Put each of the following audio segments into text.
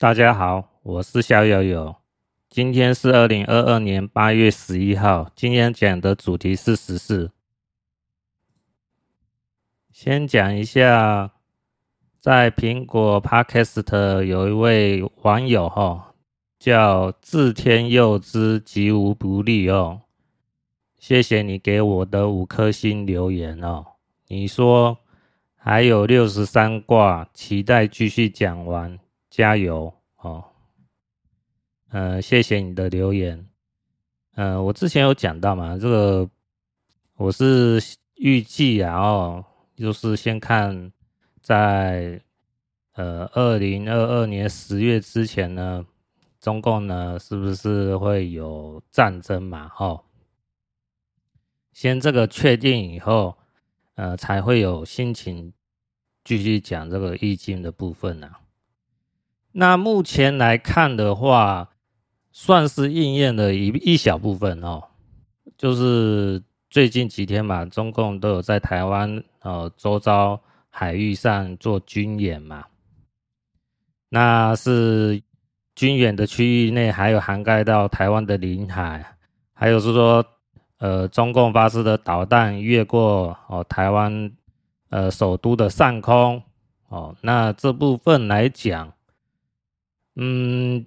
大家好，我是小友友。今天是二零二二年八月十一号。今天讲的主题是时事。先讲一下，在苹果 Podcast 有一位网友哈，叫自天佑之吉无不利哦。谢谢你给我的五颗星留言哦。你说还有六十三卦，期待继续讲完。加油！呃，谢谢你的留言。呃，我之前有讲到嘛，这个我是预计啊，哦，就是先看在呃二零二二年十月之前呢，中共呢是不是会有战争嘛？哦，先这个确定以后，呃，才会有心情继续讲这个易经的部分啊。那目前来看的话，算是应验了一一小部分哦。就是最近几天嘛，中共都有在台湾呃周遭海域上做军演嘛。那是军演的区域内，还有涵盖到台湾的领海，还有是说呃中共发射的导弹越过哦台湾呃首都的上空哦。那这部分来讲。嗯，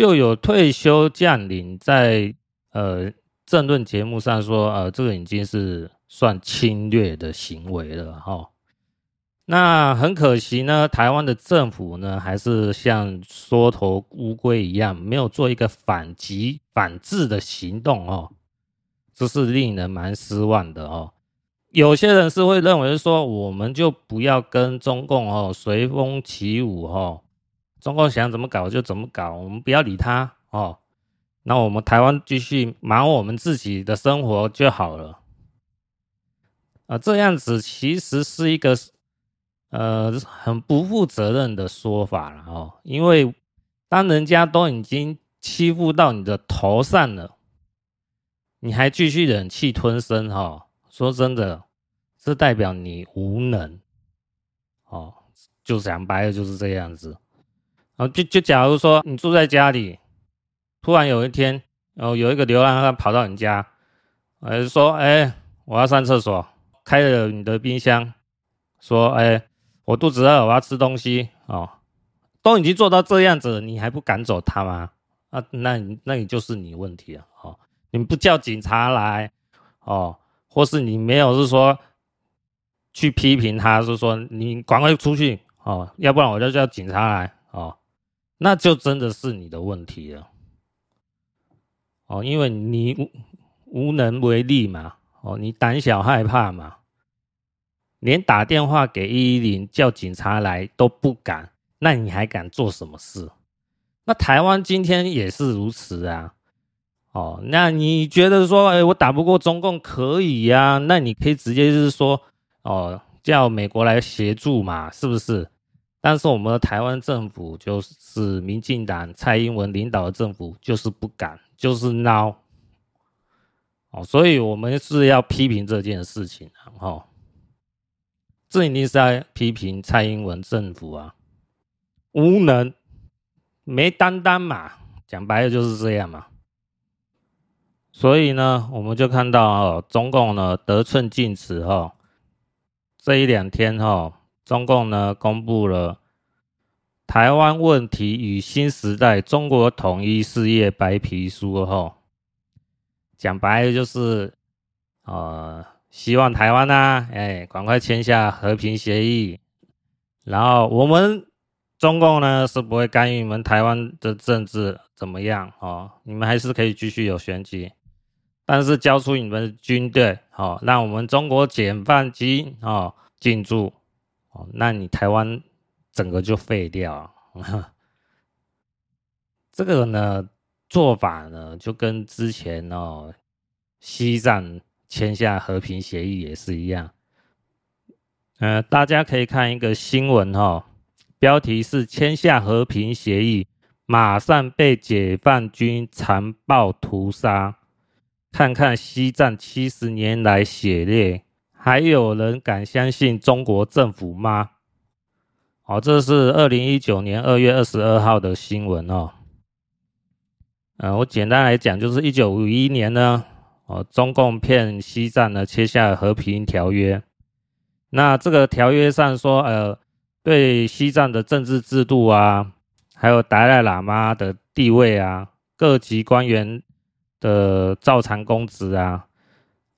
就有退休将领在呃政论节目上说，呃，这个已经是算侵略的行为了哈。那很可惜呢，台湾的政府呢，还是像缩头乌龟一样，没有做一个反击反制的行动哦，这是令人蛮失望的哦。有些人是会认为说，我们就不要跟中共哦随风起舞哦。中共想怎么搞就怎么搞，我们不要理他哦。那我们台湾继续忙我们自己的生活就好了。啊，这样子其实是一个呃很不负责任的说法了哦。因为当人家都已经欺负到你的头上了，你还继续忍气吞声哈？说真的，这代表你无能哦。就讲白了就是这样子。哦，就就假如说你住在家里，突然有一天，哦，有一个流浪汉跑到你家，呃，说，哎，我要上厕所，开了你的冰箱，说，哎，我肚子饿，我要吃东西，哦，都已经做到这样子，你还不赶走他吗？啊，那你那你就是你问题了，哦，你不叫警察来，哦，或是你没有是说去批评他，是说你赶快出去，哦，要不然我就叫警察来，那就真的是你的问题了，哦，因为你无能为力嘛，哦，你胆小害怕嘛，连打电话给一一零叫警察来都不敢，那你还敢做什么事？那台湾今天也是如此啊，哦，那你觉得说，哎，我打不过中共可以呀？那你可以直接就是说，哦，叫美国来协助嘛，是不是？但是我们的台湾政府就是民进党蔡英文领导的政府，就是不敢，就是孬，哦，所以我们是要批评这件事情，哦，这一定是在批评蔡英文政府啊，无能，没担当嘛，讲白了就是这样嘛。所以呢，我们就看到哦，中共呢得寸进尺哈，这一两天哈。中共呢公布了《台湾问题与新时代中国统一事业白皮书》后，讲白就是，呃，希望台湾呐，哎，赶快签下和平协议，然后我们中共呢是不会干预你们台湾的政治怎么样哦，你们还是可以继续有选举，但是交出你们的军队，哦，让我们中国解放军哦进驻。哦，那你台湾整个就废掉了。这个呢做法呢，就跟之前哦西藏签下和平协议也是一样。呃，大家可以看一个新闻哈、哦，标题是“签下和平协议，马上被解放军残暴屠杀”。看看西藏七十年来血泪。还有人敢相信中国政府吗？好，这是二零一九年二月二十二号的新闻哦。呃，我简单来讲，就是一九五一年呢，哦，中共骗西藏呢签下了和平条约。那这个条约上说，呃，对西藏的政治制度啊，还有达赖喇嘛的地位啊，各级官员的照常公职啊，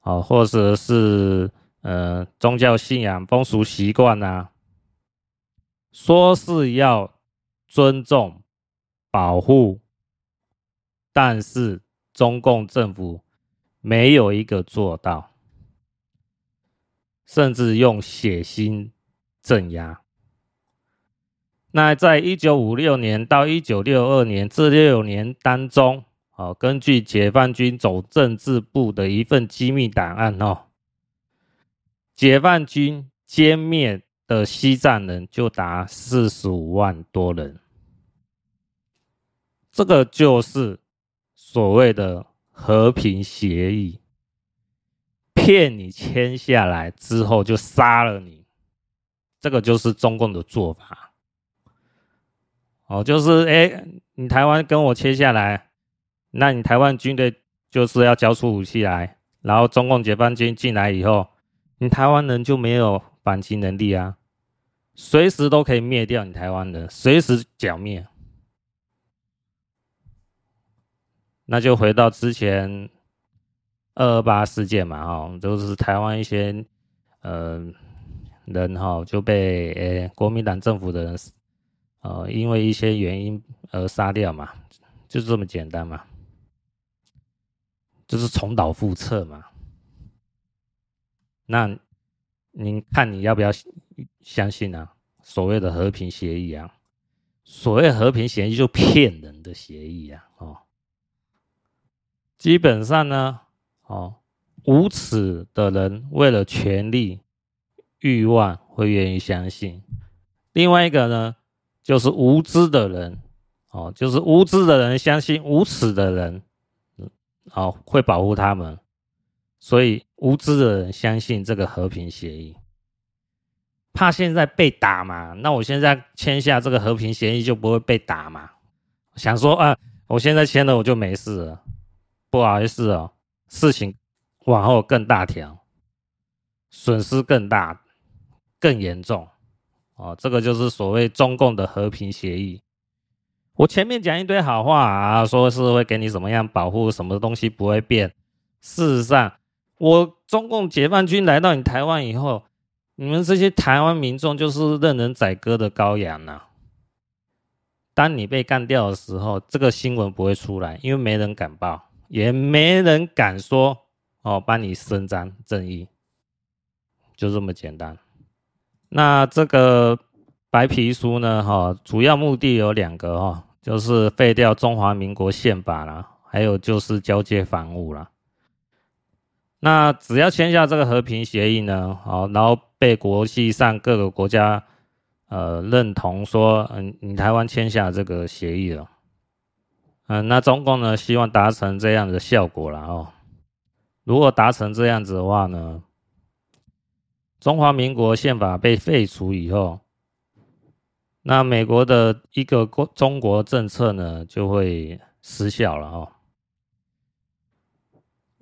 哦，或者是呃宗教信仰、风俗习惯啊，说是要尊重、保护。但是中共政府没有一个做到，甚至用血腥镇压。那在一九五六年到一九六二年这六年当中，哦，根据解放军总政治部的一份机密档案哦，解放军歼灭的西藏人就达四十五万多人，这个就是。所谓的和平协议，骗你签下来之后就杀了你，这个就是中共的做法。哦，就是哎，你台湾跟我签下来，那你台湾军队就是要交出武器来，然后中共解放军进来以后，你台湾人就没有反击能力啊，随时都可以灭掉你台湾人，随时剿灭。那就回到之前二二八事件嘛，哈，就是台湾一些呃人哈就被呃国民党政府的人呃因为一些原因而杀掉嘛，就是这么简单嘛，就是重蹈覆辙嘛。那您看你要不要相信啊？所谓的和平协议啊，所谓和平协议就骗人的协议啊，哦。基本上呢，哦，无耻的人为了权力、欲望会愿意相信；另外一个呢，就是无知的人，哦，就是无知的人相信无耻的人，哦，会保护他们，所以无知的人相信这个和平协议，怕现在被打嘛，那我现在签下这个和平协议就不会被打嘛，想说啊，我现在签了我就没事了。不好意思哦，事情往后更大条，损失更大、更严重哦。这个就是所谓中共的和平协议。我前面讲一堆好话啊，说是会给你怎么样保护，什么东西不会变。事实上，我中共解放军来到你台湾以后，你们这些台湾民众就是任人宰割的羔羊啊。当你被干掉的时候，这个新闻不会出来，因为没人敢报。也没人敢说哦，帮你伸张正义，就这么简单。那这个白皮书呢？哈，主要目的有两个哈，就是废掉中华民国宪法啦，还有就是交接防务啦。那只要签下这个和平协议呢，好，然后被国际上各个国家呃认同说，嗯，你台湾签下这个协议了。嗯，那中共呢，希望达成这样的效果了哦。如果达成这样子的话呢，中华民国宪法被废除以后，那美国的一个国中国政策呢就会失效了哦。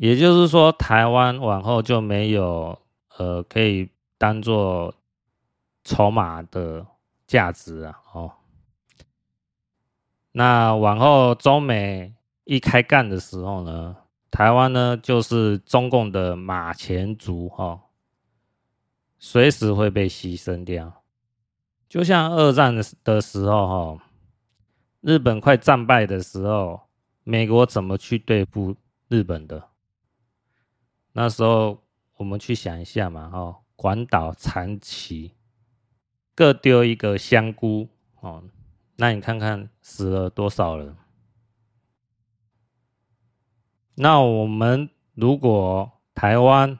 也就是说，台湾往后就没有呃可以当做筹码的价值了哦。那往后中美一开干的时候呢，台湾呢就是中共的马前卒哈，随时会被牺牲掉。就像二战的时候哈，日本快战败的时候，美国怎么去对付日本的？那时候我们去想一下嘛哈，广岛、长崎各丢一个香菇哦。那你看看死了多少人？那我们如果台湾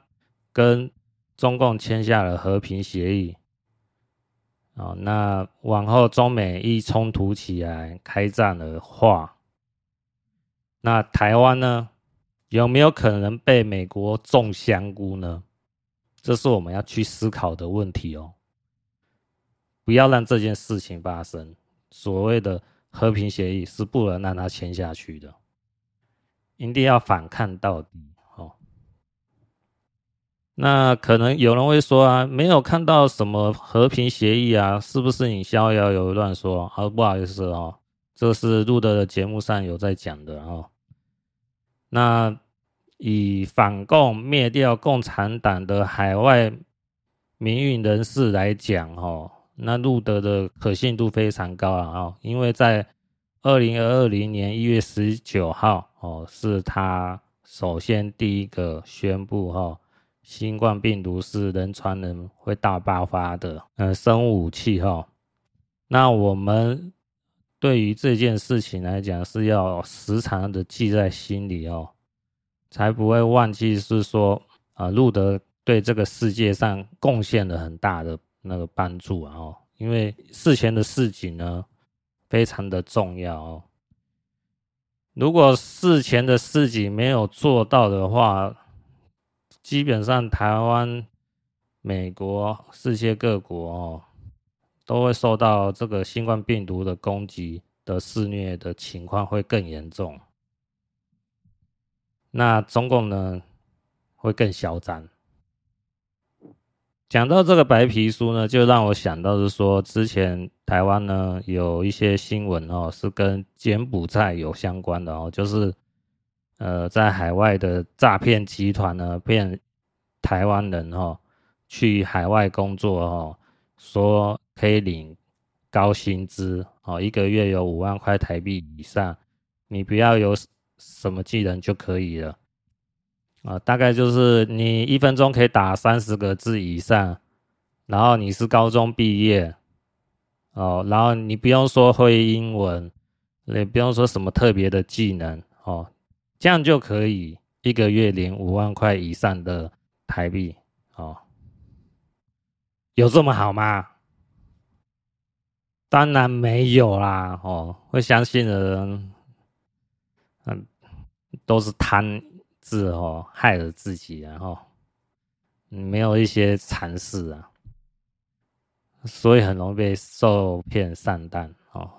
跟中共签下了和平协议，哦，那往后中美一冲突起来开战的话，那台湾呢，有没有可能被美国种香菇呢？这是我们要去思考的问题哦。不要让这件事情发生。所谓的和平协议是不能让它签下去的，一定要反抗到底。哦，那可能有人会说啊，没有看到什么和平协议啊，是不是你逍遥游乱说？啊，不好意思哦，这是路德的节目上有在讲的哦。那以反共灭掉共产党的海外民运人士来讲，哦，那路德的可信度非常高啊！哦，因为在二零二零年一月十九号，哦，是他首先第一个宣布，哈，新冠病毒是人传人会大爆发的，呃，生物武器，哈。那我们对于这件事情来讲，是要时常的记在心里哦。才不会忘记，是说啊，路德对这个世界上贡献了很大的那个帮助啊！因为事前的事情呢，非常的重要哦。如果事前的事情没有做到的话，基本上台湾、美国、世界各国哦，都会受到这个新冠病毒的攻击的肆虐的情况会更严重。那中共呢，会更嚣张。讲到这个白皮书呢，就让我想到是说，之前台湾呢有一些新闻哦，是跟柬埔寨有相关的哦，就是呃，在海外的诈骗集团呢骗台湾人哦去海外工作哦，说可以领高薪资哦，一个月有五万块台币以上，你不要有。什么技能就可以了啊？大概就是你一分钟可以打三十个字以上，然后你是高中毕业哦，然后你不用说会英文，也不用说什么特别的技能哦，这样就可以一个月领五万块以上的台币哦，有这么好吗？当然没有啦哦，会相信的人。嗯，都是贪字哦，害了自己，然后没有一些常识啊，所以很容易被受骗上当哦。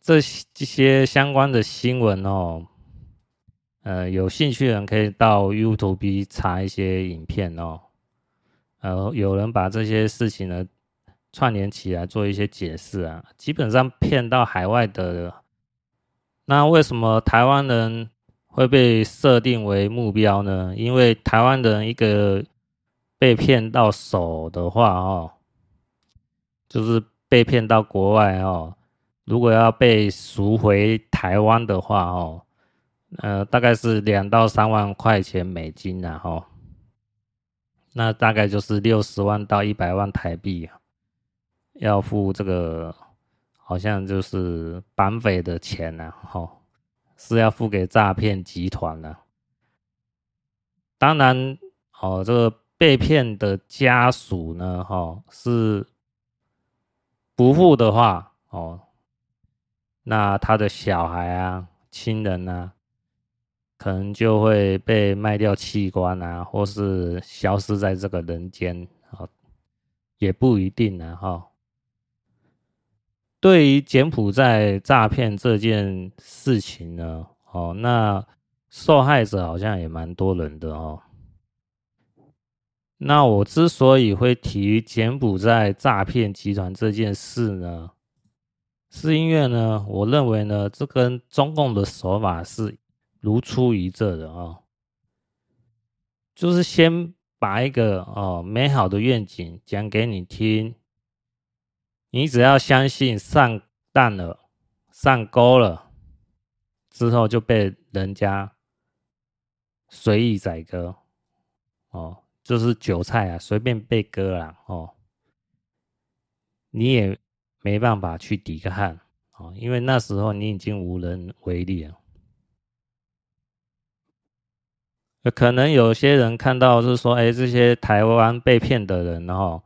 这这些相关的新闻哦，呃，有兴趣的人可以到 YouTube 查一些影片哦，呃，有人把这些事情呢串联起来做一些解释啊，基本上骗到海外的。那为什么台湾人会被设定为目标呢？因为台湾人一个被骗到手的话，哦，就是被骗到国外哦，如果要被赎回台湾的话，哦，呃，大概是两到三万块钱美金然后，那大概就是六十万到一百万台币，要付这个。好像就是绑匪的钱呐，吼，是要付给诈骗集团的。当然，哦，这个被骗的家属呢，哈，是不付的话，哦，那他的小孩啊、亲人啊，可能就会被卖掉器官啊，或是消失在这个人间，啊，也不一定呢，哈。对于柬埔寨诈骗这件事情呢，哦，那受害者好像也蛮多人的哦。那我之所以会提柬埔寨诈骗集团这件事呢，是因为呢，我认为呢，这跟中共的手法是如出一辙的哦，就是先把一个哦美好的愿景讲给你听。你只要相信上当了、上钩了之后，就被人家随意宰割哦，就是韭菜啊，随便被割了哦，你也没办法去抵抗哦，因为那时候你已经无能为力了。可能有些人看到是说，哎，这些台湾被骗的人哦。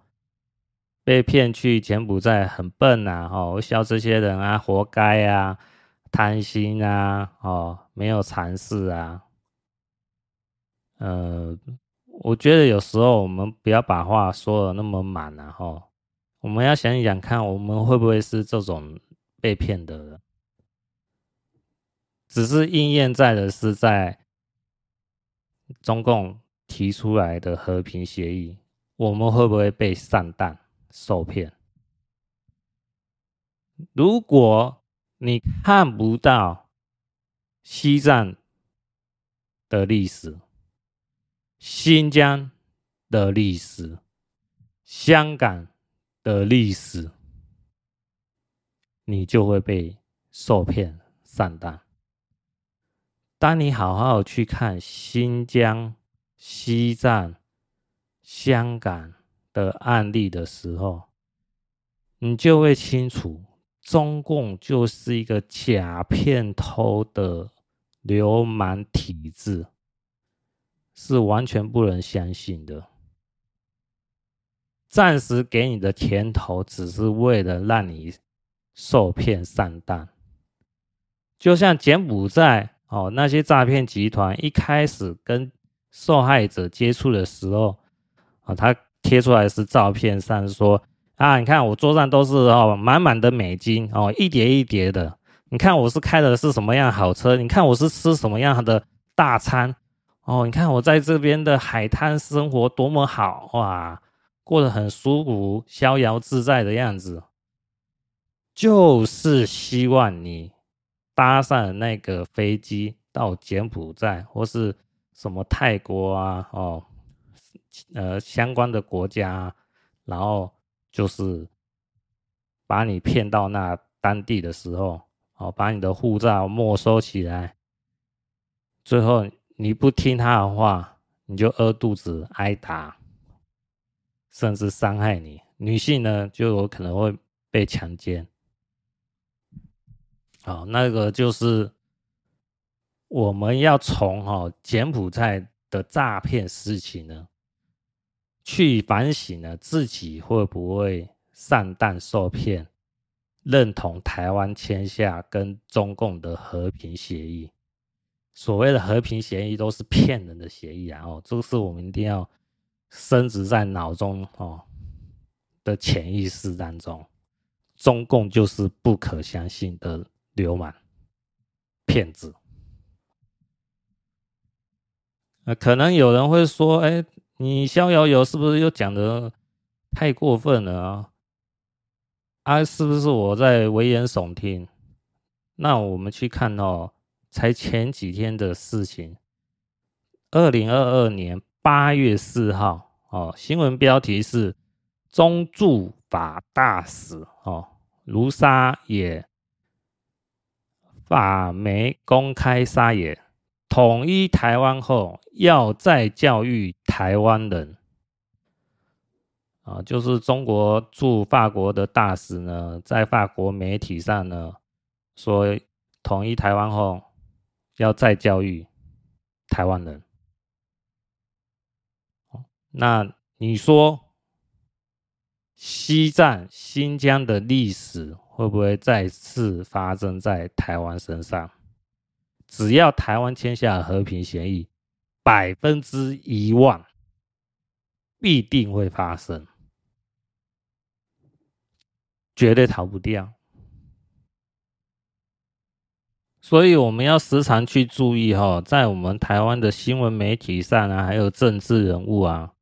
被骗去柬埔寨很笨呐，哦，笑这些人啊，活该啊，贪心啊，哦，没有尝试啊。呃，我觉得有时候我们不要把话说的那么满啊，吼，我们要想一想看，我们会不会是这种被骗的人？只是应验在的是在中共提出来的和平协议，我们会不会被上当受骗？如果你看不到西藏的历史、新疆的历史、香港的历史，你就会被受骗上当。当你好好去看新疆、西藏、香港的案例的时候，你就会清楚，中共就是一个假骗头的流氓体制，是完全不能相信的。暂时给你的甜头，只是为了让你受骗上当。就像柬埔寨哦，那些诈骗集团一开始跟受害者接触的时候，啊，他贴出来是照片上说啊，你看我桌上都是哦满满的美金哦，一叠一叠的。你看我是开的是什么样好车？你看我是吃什么样的大餐？哦，你看我在这边的海滩生活多么好哇！过得很舒服、逍遥自在的样子，就是希望你搭上那个飞机到柬埔寨或是什么泰国啊、哦，呃相关的国家，然后就是把你骗到那当地的时候，哦，把你的护照没收起来，最后你不听他的话，你就饿肚子挨打。甚至伤害你，女性呢就有可能会被强奸。好，那个就是我们要从哈柬埔寨的诈骗事情呢，去反省呢自己会不会上当受骗，认同台湾签下跟中共的和平协议。所谓的和平协议都是骗人的协议啊！哦，这个是我们一定要。深植在脑中哦的潜意识当中，中共就是不可相信的流氓、骗子。呃，可能有人会说：“哎，你逍遥游是不是又讲的太过分了啊？啊，是不是我在危言耸听？”那我们去看哦，才前几天的事情，二零二二年。八月四号，哦，新闻标题是“中驻法大使哦卢沙野法媒公开撒野，统一台湾后要再教育台湾人”，啊，就是中国驻法国的大使呢，在法国媒体上呢说，统一台湾后要再教育台湾人。那你说，西藏、新疆的历史会不会再次发生在台湾身上？只要台湾签下和平协议，百分之一万必定会发生，绝对逃不掉。所以我们要时常去注意哈，在我们台湾的新闻媒体上啊，还有政治人物啊。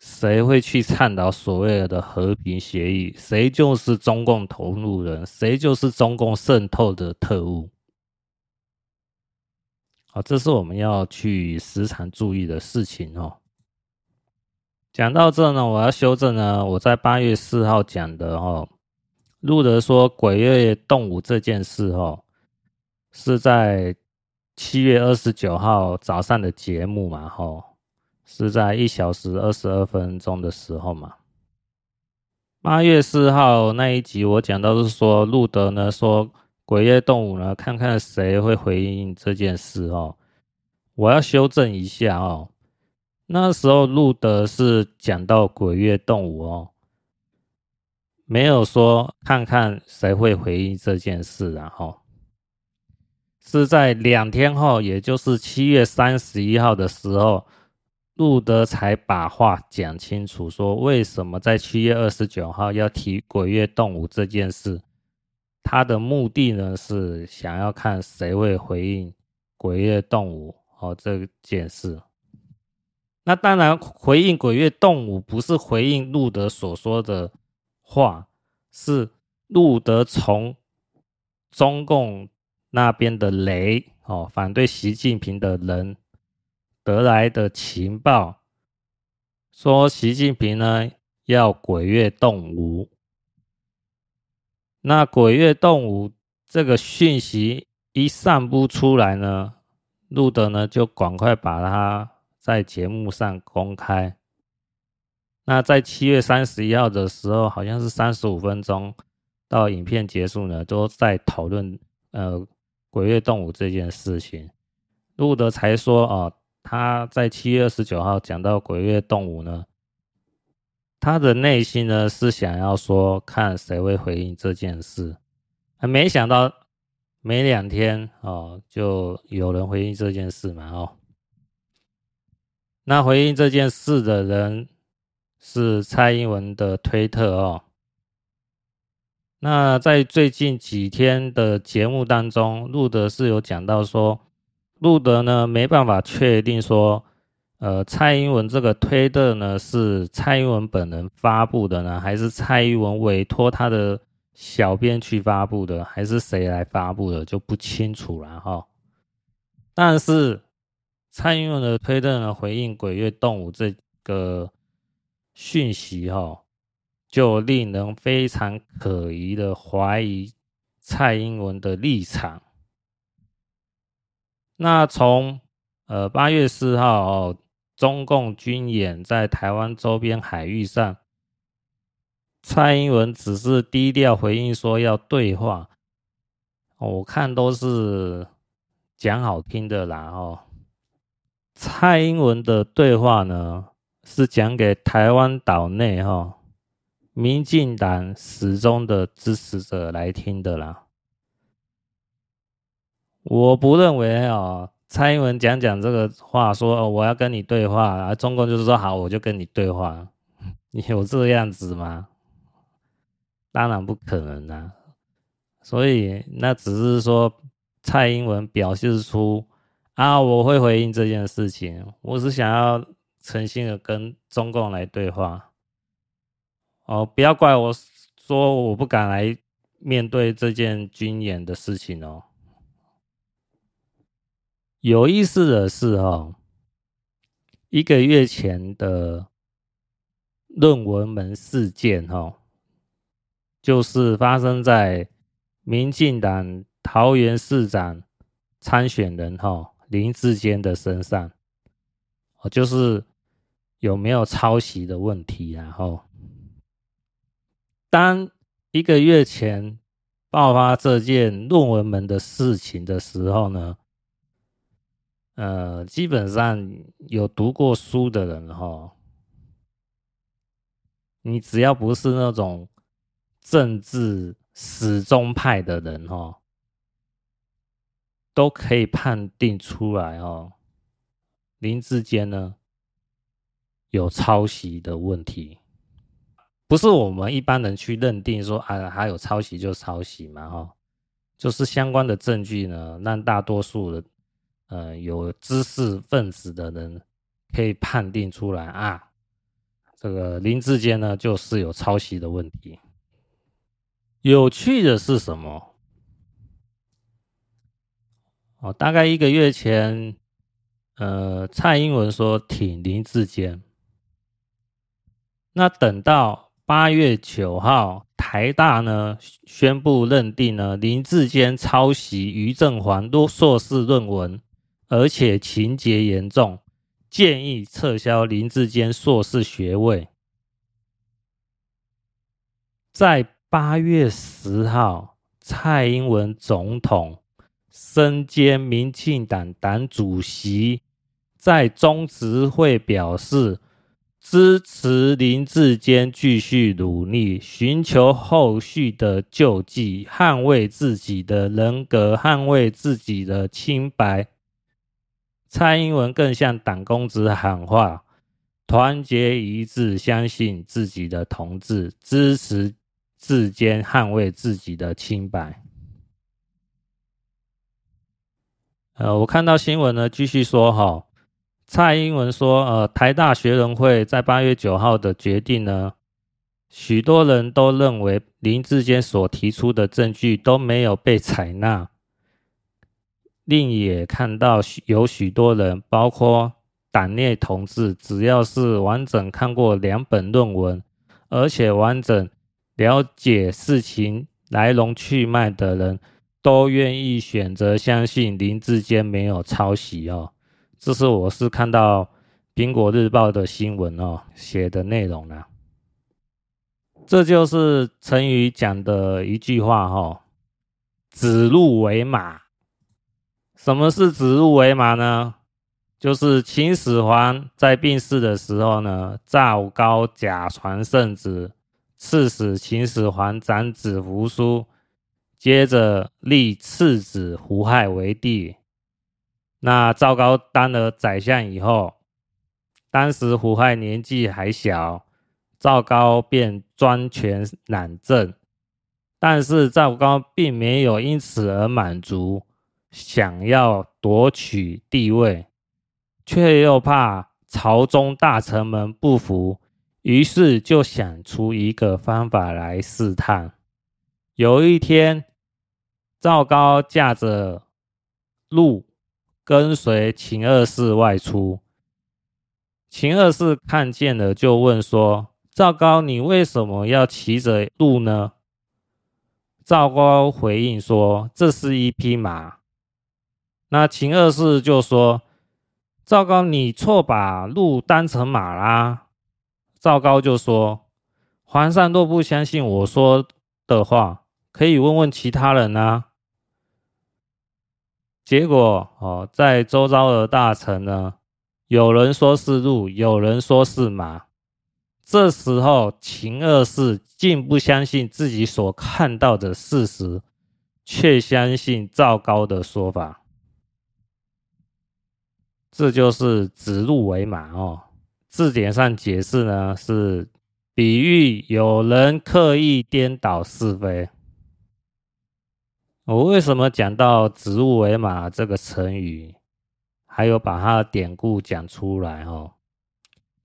谁会去倡导所谓的和平协议？谁就是中共同路人，谁就是中共渗透的特务。好，这是我们要去时常注意的事情哦。讲到这呢，我要修正呢，我在八月四号讲的哦，路德说鬼月动武这件事哦，是在七月二十九号早上的节目嘛，吼。是在一小时二十二分钟的时候嘛？八月四号那一集我讲到是说，路德呢说鬼月动武呢，看看谁会回应这件事哦。我要修正一下哦，那时候路德是讲到鬼月动物哦，没有说看看谁会回应这件事，然后是在两天后，也就是七月三十一号的时候。路德才把话讲清楚，说为什么在七月二十九号要提鬼月动物这件事。他的目的呢，是想要看谁会回应鬼月动物哦这件事。那当然，回应鬼月动武不是回应路德所说的话，是路德从中共那边的雷哦，反对习近平的人得来的情报，说习近平呢要鬼月动武。那鬼月动武这个讯息一散布出来呢，路德呢就赶快把它在节目上公开。那在七月三十一号的时候，好像是三十五分钟到影片结束呢，都在讨论呃鬼月动武这件事情。路德才说哦，他在七月二十九号讲到鬼月动武呢。他的内心呢是想要说，看谁会回应这件事，还没想到没两天哦，就有人回应这件事嘛哦。那回应这件事的人是蔡英文的推特哦。那在最近几天的节目当中，路德是有讲到说，路德呢没办法确定说。呃，蔡英文这个推特呢，是蔡英文本人发布的呢，还是蔡英文委托他的小编去发布的，还是谁来发布的，就不清楚了哈。但是蔡英文的推特呢，回应鬼月动武这个讯息哈，就令人非常可疑的怀疑蔡英文的立场。那从呃八月四号哦。中共军演在台湾周边海域上，蔡英文只是低调回应说要对话，我看都是讲好听的啦哦。蔡英文的对话呢，是讲给台湾岛内哈民进党始终的支持者来听的啦。我不认为啊。蔡英文讲讲这个话，说：“哦，我要跟你对话。”啊，中共就是说：“好，我就跟你对话。”你有这样子吗？当然不可能啊！所以那只是说蔡英文表示出啊，我会回应这件事情。我是想要诚心的跟中共来对话。哦，不要怪我说我不敢来面对这件军演的事情哦。有意思的是，哈，一个月前的论文门事件，哈，就是发生在民进党桃园市长参选人，哈，林志坚的身上，哦，就是有没有抄袭的问题，然后，当一个月前爆发这件论文门的事情的时候呢，呃，基本上有读过书的人哈，你只要不是那种政治死忠派的人哈，都可以判定出来哦。林志坚呢有抄袭的问题，不是我们一般人去认定说啊，还有抄袭就抄袭嘛哈，就是相关的证据呢，让大多数的。呃，有知识分子的人可以判定出来啊，这个林志坚呢就是有抄袭的问题。有趣的是什么？哦，大概一个月前，呃，蔡英文说挺林志坚，那等到八月九号，台大呢宣布认定呢林志坚抄袭余正煌硕士论文。而且情节严重，建议撤销林志坚硕士学位。在八月十号，蔡英文总统身兼民进党党主席，在中执会表示支持林志坚继续努力，寻求后续的救济，捍卫自己的人格，捍卫自己的清白。蔡英文更向党公职喊话：团结一致，相信自己的同志，支持志坚，捍卫自己的清白。呃，我看到新闻呢，继续说哈，蔡英文说，呃，台大学人会在八月九号的决定呢，许多人都认为林志坚所提出的证据都没有被采纳。另也看到有许多人，包括党内同志，只要是完整看过两本论文，而且完整了解事情来龙去脉的人，都愿意选择相信林志坚没有抄袭哦。这是我是看到苹果日报的新闻哦写的内容啦。这就是成语讲的一句话哦，指鹿为马。什么是指鹿为马呢？就是秦始皇在病逝的时候呢，赵高假传圣旨，赐死秦始皇长子扶苏，接着立次子胡亥为帝。那赵高当了宰相以后，当时胡亥年纪还小，赵高便专权揽政，但是赵高并没有因此而满足。想要夺取帝位，却又怕朝中大臣们不服，于是就想出一个方法来试探。有一天，赵高驾着鹿跟随秦二世外出，秦二世看见了，就问说：“赵高，你为什么要骑着鹿呢？”赵高回应说：“这是一匹马。”那秦二世就说：“赵高，你错把鹿当成马啦。”赵高就说：“皇上若不相信我说的话，可以问问其他人啊。”结果哦，在周遭的大臣呢，有人说是鹿，有人说是马。这时候，秦二世竟不相信自己所看到的事实，却相信赵高的说法。这就是指鹿为马哦。字典上解释呢，是比喻有人刻意颠倒是非。我为什么讲到指鹿为马这个成语，还有把它的典故讲出来哦，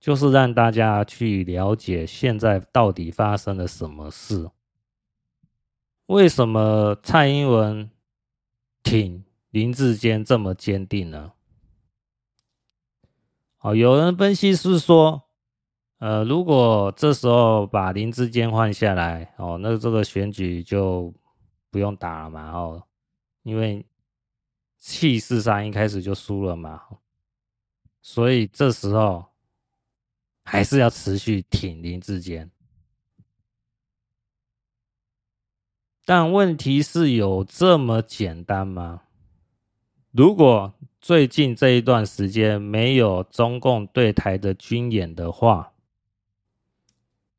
就是让大家去了解现在到底发生了什么事。为什么蔡英文挺林志坚这么坚定呢？哦，有人分析是说，呃，如果这时候把林志坚换下来，哦，那这个选举就不用打了嘛，哦，因为气势上一开始就输了嘛，所以这时候还是要持续挺林智坚。但问题是有这么简单吗？如果最近这一段时间没有中共对台的军演的话，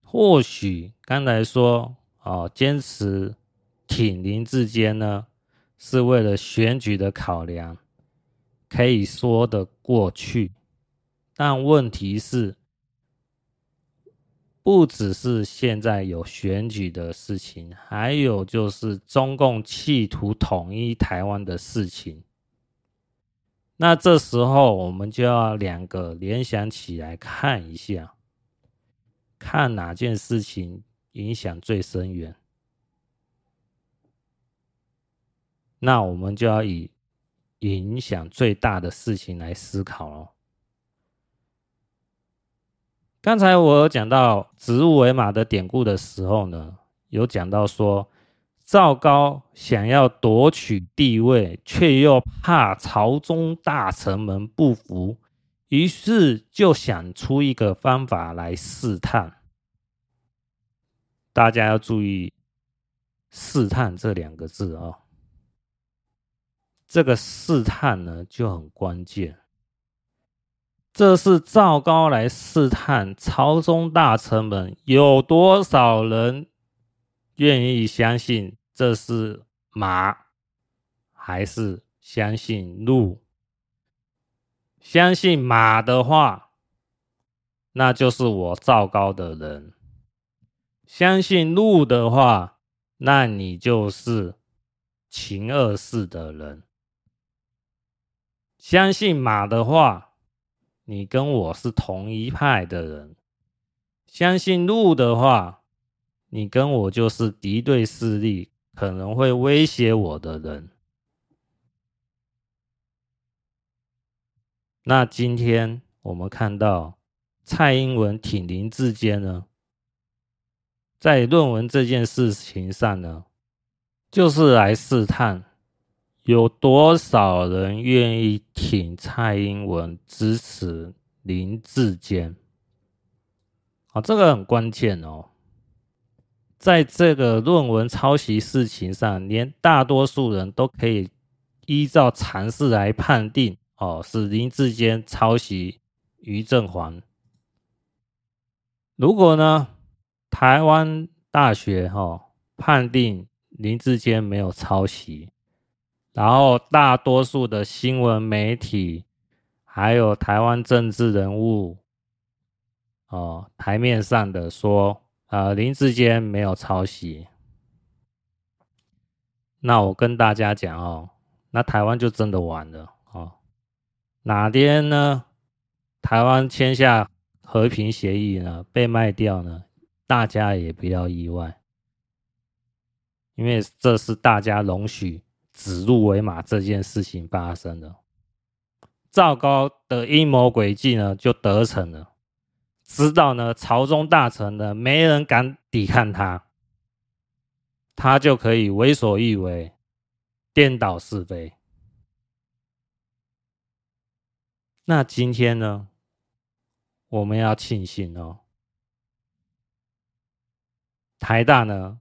或许刚才说哦，坚持挺林志坚呢，是为了选举的考量，可以说得过去。但问题是，不只是现在有选举的事情，还有就是中共企图统一台湾的事情。那这时候我们就要两个联想起来看一下，看哪件事情影响最深远。那我们就要以影响最大的事情来思考喽。刚才我有讲到指鹿为马的典故的时候呢，有讲到说。赵高想要夺取帝位，却又怕朝中大臣们不服，于是就想出一个方法来试探。大家要注意“试探”这两个字哦。这个试探呢就很关键，这是赵高来试探朝中大臣们有多少人愿意相信。这是马，还是相信鹿？相信马的话，那就是我赵高的人；相信鹿的话，那你就是秦二世的人。相信马的话，你跟我是同一派的人；相信鹿的话，你跟我就是敌对势力，可能会威胁我的人。那今天我们看到蔡英文挺林志坚呢，在论文这件事情上呢，就是来试探。有多少人愿意挺蔡英文，支持林志坚？啊，这个很关键哦。在这个论文抄袭事情上，连大多数人都可以依照常识来判定，哦，是林志坚抄袭于正煌。如果呢，台湾大学哈、哦、判定林志坚没有抄袭。然后，大多数的新闻媒体，还有台湾政治人物，哦，台面上的说，呃，林志坚没有抄袭。那我跟大家讲哦，那台湾就真的完了哦。哪天呢？台湾签下和平协议呢，被卖掉呢？大家也不要意外，因为这是大家容许。指鹿为马这件事情发生了，赵高的阴谋诡计呢就得逞了，知道呢朝中大臣呢没人敢抵抗他，他就可以为所欲为，颠倒是非。那今天呢，我们要庆幸哦，台大呢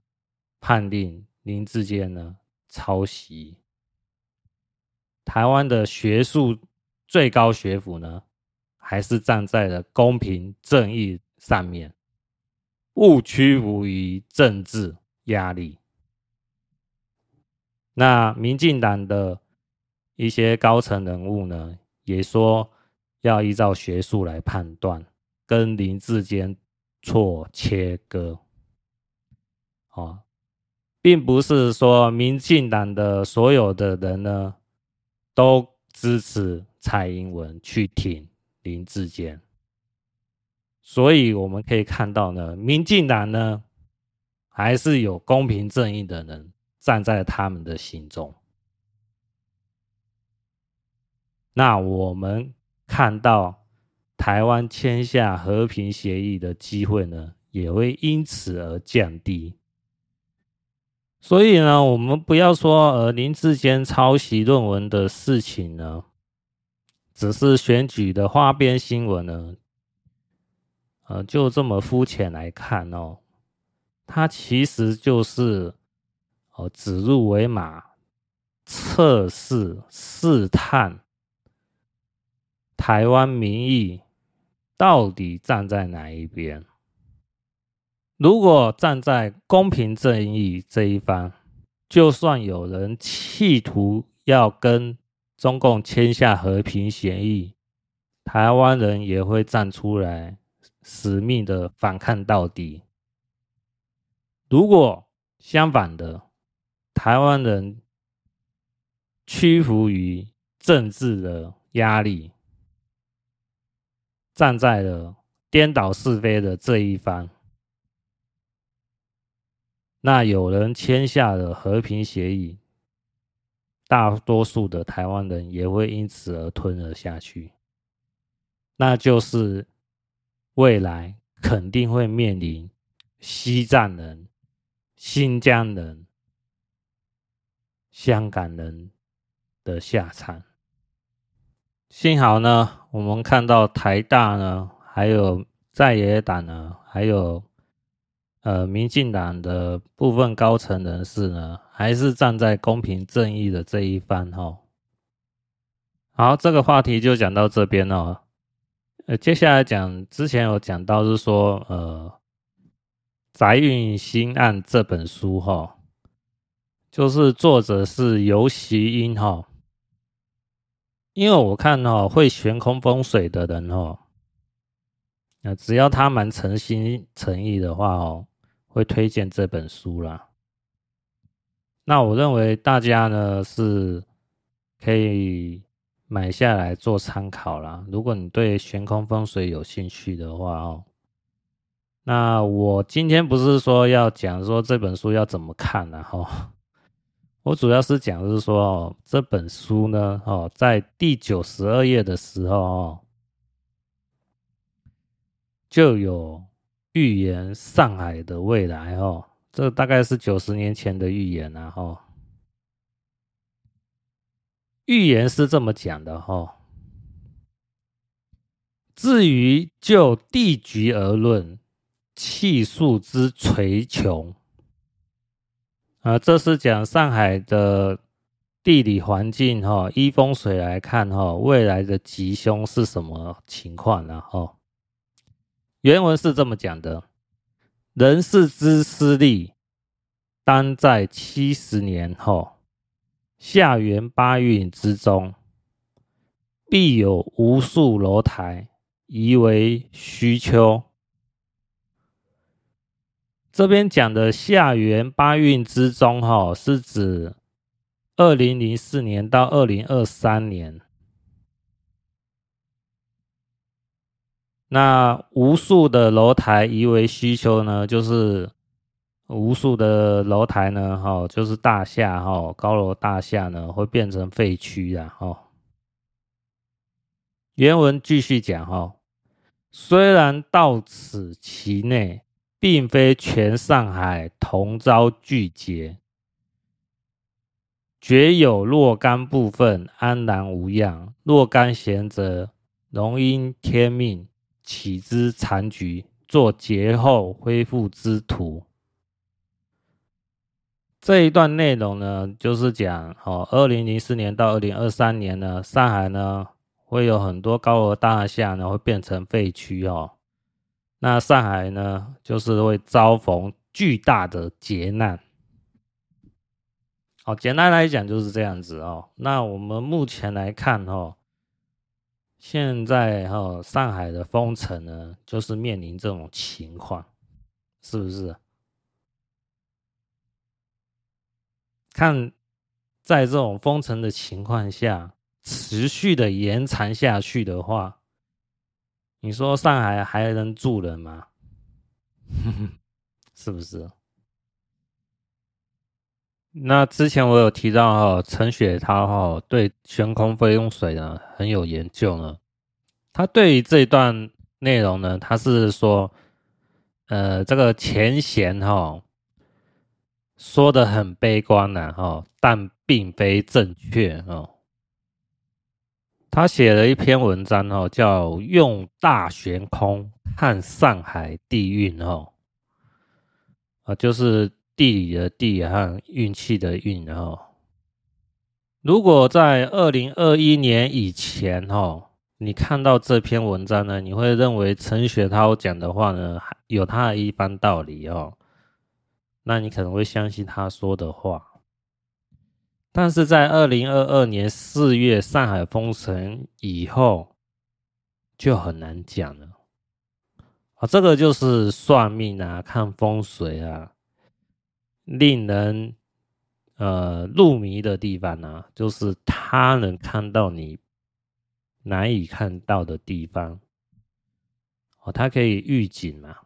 判定林志坚呢。抄袭，台湾的学术最高学府呢，还是站在了公平正义上面，勿屈服于政治压力。那民进党的一些高层人物呢，也说要依照学术来判断，跟林志坚错切割，啊。并不是说民进党的所有的人呢，都支持蔡英文去挺林志坚，所以我们可以看到呢，民进党呢还是有公平正义的人站在他们的心中。那我们看到台湾签下和平协议的机会呢，也会因此而降低。所以呢，我们不要说呃林志坚抄袭论文的事情呢，只是选举的花边新闻呢，呃，就这么肤浅来看哦，它其实就是哦指鹿为马，测试试探台湾民意到底站在哪一边。如果站在公平正义这一方，就算有人企图要跟中共签下和平协议，台湾人也会站出来，死命的反抗到底。如果相反的，台湾人屈服于政治的压力，站在了颠倒是非的这一方。那有人签下了和平协议，大多数的台湾人也会因此而吞了下去。那就是未来肯定会面临西藏人、新疆人、香港人的下场。幸好呢，我们看到台大呢，还有在野党呢，还有。呃，民进党的部分高层人士呢，还是站在公平正义的这一方哈。好，这个话题就讲到这边哦。呃，接下来讲，之前有讲到是说，呃，《宅运兴案》这本书哈，就是作者是游锡堃哈，因为我看哦，会悬空风水的人哦，那只要他蛮诚心诚意的话哦，会推荐这本书啦。那我认为大家呢是可以买下来做参考啦。如果你对悬空风水有兴趣的话哦，那我今天不是说要讲说这本书要怎么看啊，哈。我主要是讲，是说，这本书呢，哦，在第九十二页的时候哦，就有预言上海的未来哦，这大概是九十年前的预言啊，哦，预言是这么讲的哦，至于就地局而论，气数之垂穷。啊，这是讲上海的地理环境哈，依风水来看哈，未来的吉凶是什么情况呢？哈，原文是这么讲的：人世之私利，当在七十年后，下元八运之中，必有无数楼台夷为虚丘。这边讲的下元八运之中，哈，是指二零零四年到二零二三年。那无数的楼台夷为虚丘呢，就是无数的楼台呢，哈，就是大厦，哈，高楼大厦呢，会变成废墟啊，哈。原文继续讲，哈，虽然到此其内。并非全上海同遭巨劫，绝有若干部分安然无恙。若干贤者，容因天命起之残局，做劫后恢复之图。这一段内容呢，就是讲哦，二零零四年到二零二三年呢，上海呢会有很多高楼大厦呢会变成废墟哦。那上海呢，就是会遭逢巨大的劫难。好，简单来讲就是这样子哦。那我们目前来看哦，现在哈上海的封城呢，就是面临这种情况，是不是？看在这种封城的情况下，持续的延长下去的话。你说上海还能住人吗？是不是？那之前我有提到哈，陈雪涛哈对悬空飞用水呢很有研究呢。他对于这一段内容呢，他是说，呃，这个前贤哈说的很悲观呢哈，但并非正确哦。他写了一篇文章哦，叫《用大悬空看上海地运》哦，啊，就是地理的地和运气的运哦。如果在二零二一年以前哦，你看到这篇文章呢，你会认为陈雪涛讲的话呢，有他的一番道理哦，那你可能会相信他说的话。但是在二零二二年四月上海封城以后，就很难讲了啊！这个就是算命啊，看风水啊，令人呃入迷的地方呢、就是他能看到你难以看到的地方哦，他可以预警嘛，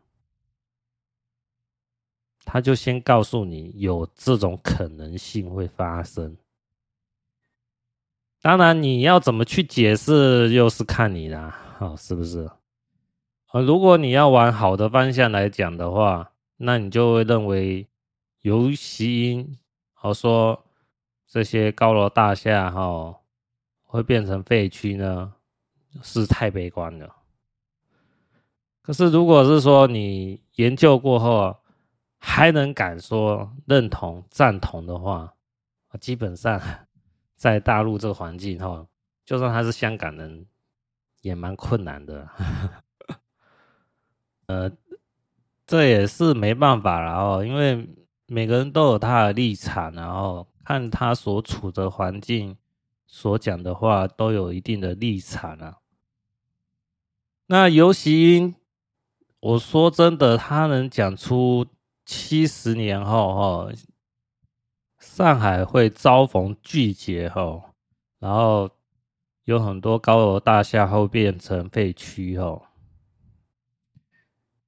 他就先告诉你有这种可能性会发生。当然，你要怎么去解释，又是看你啦，哦，是不是？呃，如果你要往好的方向来讲的话，那你就会认为由习因，好说这些高楼大厦哈会变成废墟呢，是太悲观了。可是，如果是说你研究过后还能敢说认同、赞同的话，基本上。在大陆这个环境哈，就算他是香港人，也蛮困难的。呃，这也是没办法了哦，因为每个人都有他的立场，然后看他所处的环境、所讲的话都有一定的立场啊。那游锡堃，我说真的，他能讲出七十年后哈，上海会遭逢巨劫哈，然后有很多高楼大厦会变成废墟哦，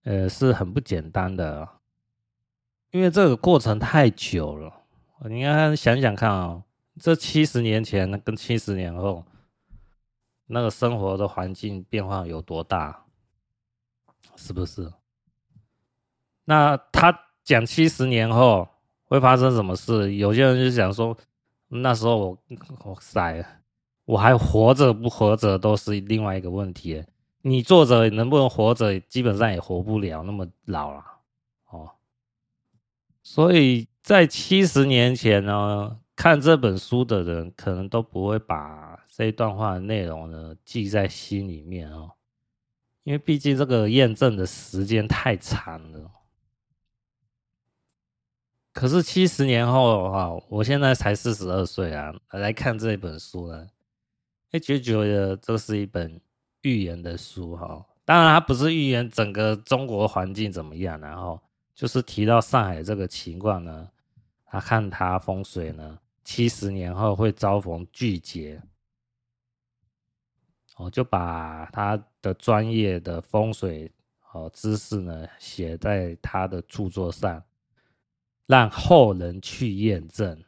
呃，是很不简单的。因为这个过程太久了，你看想想看啊、哦，这七十年前跟七十年后，那个生活的环境变化有多大，是不是？那他讲七十年后会发生什么事？有些人就想说，那时候我我塞，我还活着不活着都是另外一个问题。你坐着能不能活着，基本上也活不了那么老了。所以在七十年前呢，看这本书的人可能都不会把这一段话的内容呢记在心里面哦，因为毕竟这个验证的时间太长了。可是七十年后的话，我现在才四十二岁啊，来看这本书呢，哎，就觉得这是一本预言的书哈。当然，它不是预言整个中国环境怎么样，然后。就是提到上海这个情况呢，他看他风水呢，七十年后会遭逢巨劫，哦，就把他的专业的风水哦知识呢写在他的著作上，让后人去验证。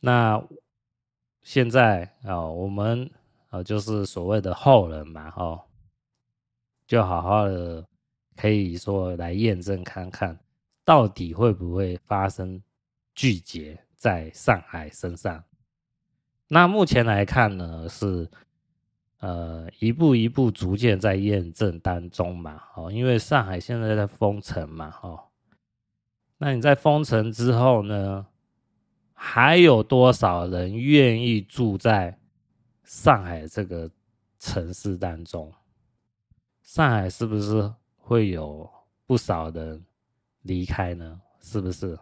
那现在啊，我们啊就是所谓的后人嘛，哦，就好好的。可以说来验证看看，到底会不会发生巨劫在上海身上？那目前来看呢，是呃一步一步逐渐在验证当中嘛。哦，因为上海现在在封城嘛。哦，那你在封城之后呢，还有多少人愿意住在上海这个城市当中？上海是不是？会有不少人离开呢，是不是？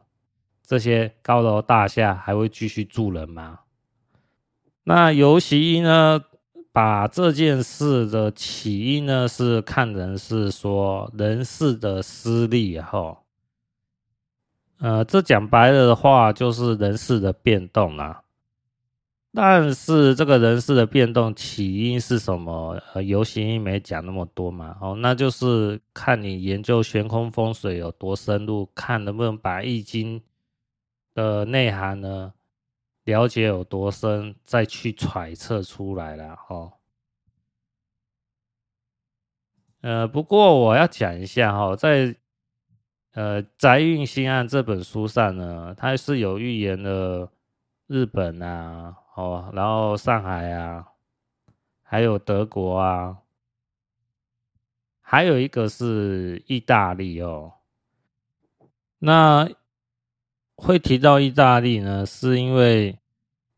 这些高楼大厦还会继续住人吗？那游锡堃呢，把这件事的起因呢，是看成是说人事的失利后，呃，这讲白了的话，就是人事的变动啦。但是这个人事的变动起因是什么？呃，游锡堃没讲那么多嘛。哦，那就是看你研究玄空风水有多深入，看能不能把易经的内涵呢了解有多深，再去揣测出来了。哦，呃，不过我要讲一下哈，在呃《宅运新案》这本书上呢，它是有预言的日本啊。哦，然后上海啊，还有德国啊，还有一个是意大利哦。那会提到意大利呢，是因为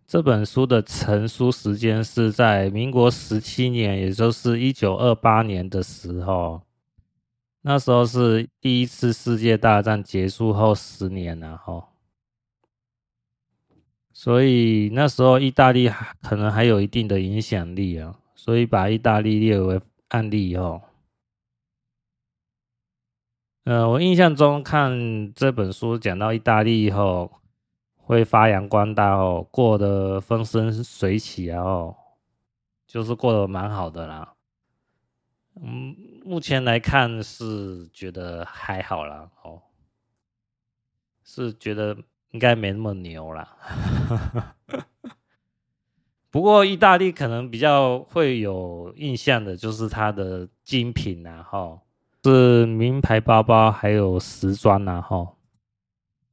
这本书的成书时间是在民国十七年，也就是一九二八年的时候。那时候是第一次世界大战结束后十年了哈。所以那时候意大利可能还有一定的影响力啊，所以把意大利列为案例以后，呃，我印象中看这本书讲到意大利以后会发扬光大哦，过得风生水起啊哦，就是过得蛮好的啦。嗯，目前来看是觉得还好啦哦，是觉得。应该没那么牛啦，不过意大利可能比较会有印象的，就是它的精品啊，哈，是名牌包包，还有时装啊，哈，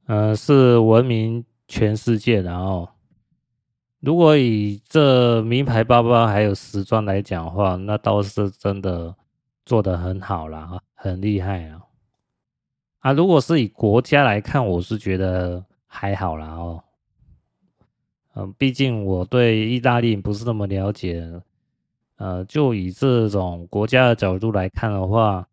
呃，是闻名全世界的哦。如果以这名牌包包还有时装来讲的话，那倒是真的做得很好啦，很厉害啊。啊，如果是以国家来看，我是觉得。还好啦哦，嗯，毕竟我对意大利不是那么了解，呃，就以这种国家的角度来看的话，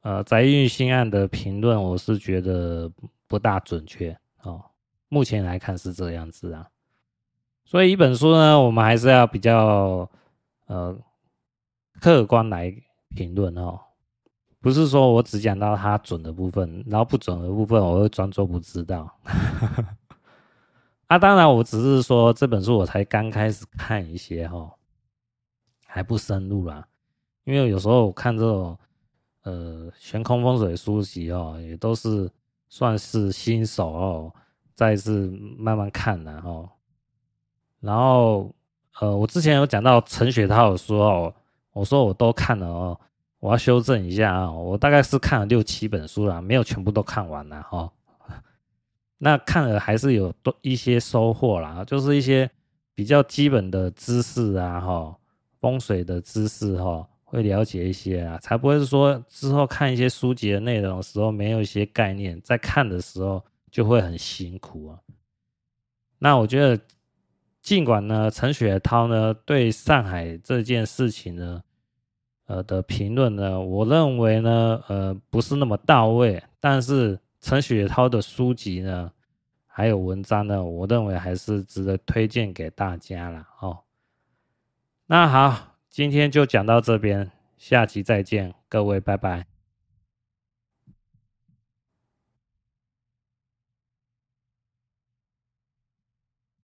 呃，宅运新案的评论我是觉得不大准确哦。目前来看是这样子啊。所以一本书呢，我们还是要比较呃客观来评论哦，不是说我只讲到它准的部分，然后不准的部分我会装作不知道。啊，当然我只是说这本书我才刚开始看一些哈，还不深入啦，因为有时候我看这种呃悬空风水书籍哦，也都是算是新手哦，再次慢慢看的哈。然后，呃，我之前有讲到陈雪涛的书哦，我说我都看了哦，我要修正一下啊，我大概是看了六七本书了，没有全部都看完了哈。那看了还是有多一些收获啦，就是一些比较基本的知识啊，哈，风水的知识哈，会了解一些啊，才不会是说之后看一些书籍的内容的时候没有一些概念，在看的时候就会很辛苦啊。那我觉得。尽管呢，陈雪涛呢对上海这件事情呢，呃的评论呢，我认为呢，呃不是那么到位，但是陈雪涛的书籍呢，还有文章呢，我认为还是值得推荐给大家了哦。那好，今天就讲到这边，下期再见，各位拜拜。